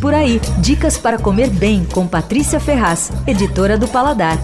Por aí, dicas para comer bem com Patrícia Ferraz, editora do Paladar.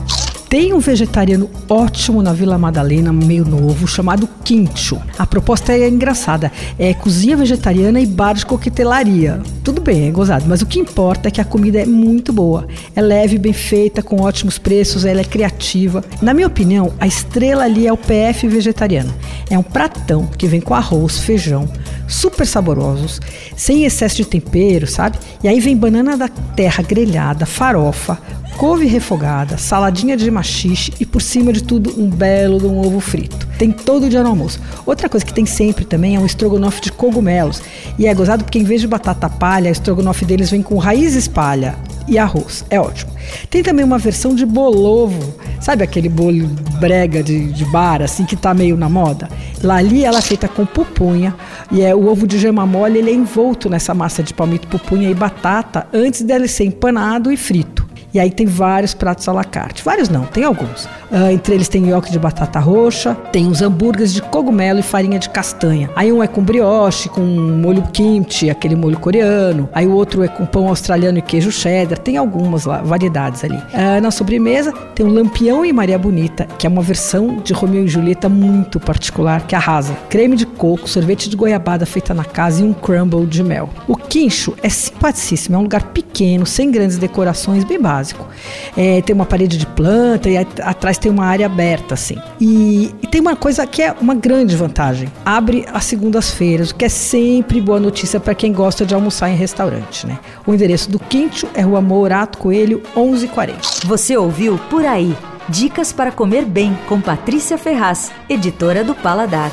Tem um vegetariano ótimo na Vila Madalena, meio novo, chamado Quincho. A proposta é engraçada. É cozinha vegetariana e bar de coquetelaria. Tudo bem, é gozado, mas o que importa é que a comida é muito boa. É leve, bem feita, com ótimos preços, ela é criativa. Na minha opinião, a estrela ali é o PF vegetariano. É um pratão que vem com arroz, feijão, super saborosos, sem excesso de tempero, sabe? E aí vem banana da terra grelhada, farofa, couve refogada, saladinha de machixe e por cima de tudo um belo de um ovo frito. Tem todo dia no almoço. Outra coisa que tem sempre também é um estrogonofe de cogumelos. E é gozado porque em vez de batata palha, o estrogonofe deles vem com raiz palha e arroz. É ótimo. Tem também uma versão de bolovo. Sabe aquele bolo brega de, de bar, assim, que tá meio na moda? Lá ali ela é feita com pupunha e é o ovo de gema mole, ele é envolto nessa massa de palmito, pupunha e batata antes dele ser empanado e frito. E aí tem vários pratos à la carte. Vários não, tem alguns. Uh, entre eles tem nhoque de batata roxa, tem os hambúrgueres de cogumelo e farinha de castanha. Aí um é com brioche, com molho kimchi, aquele molho coreano. Aí o outro é com pão australiano e queijo cheddar. Tem algumas lá, variedades ali. Uh, na sobremesa tem o Lampião e Maria Bonita, que é uma versão de Romeu e Julieta muito particular, que arrasa. Creme de coco, sorvete de goiabada feita na casa e um crumble de mel. O quincho é simpaticíssimo, é um lugar pequeno, sem grandes decorações, bem básico básico. É, tem uma parede de planta e atrás tem uma área aberta, assim. E, e tem uma coisa que é uma grande vantagem: abre às segundas-feiras, o que é sempre boa notícia para quem gosta de almoçar em restaurante, né? O endereço do Quinto é Rua Mourato Coelho, 1140. Você ouviu Por Aí. Dicas para comer bem com Patrícia Ferraz, editora do Paladar.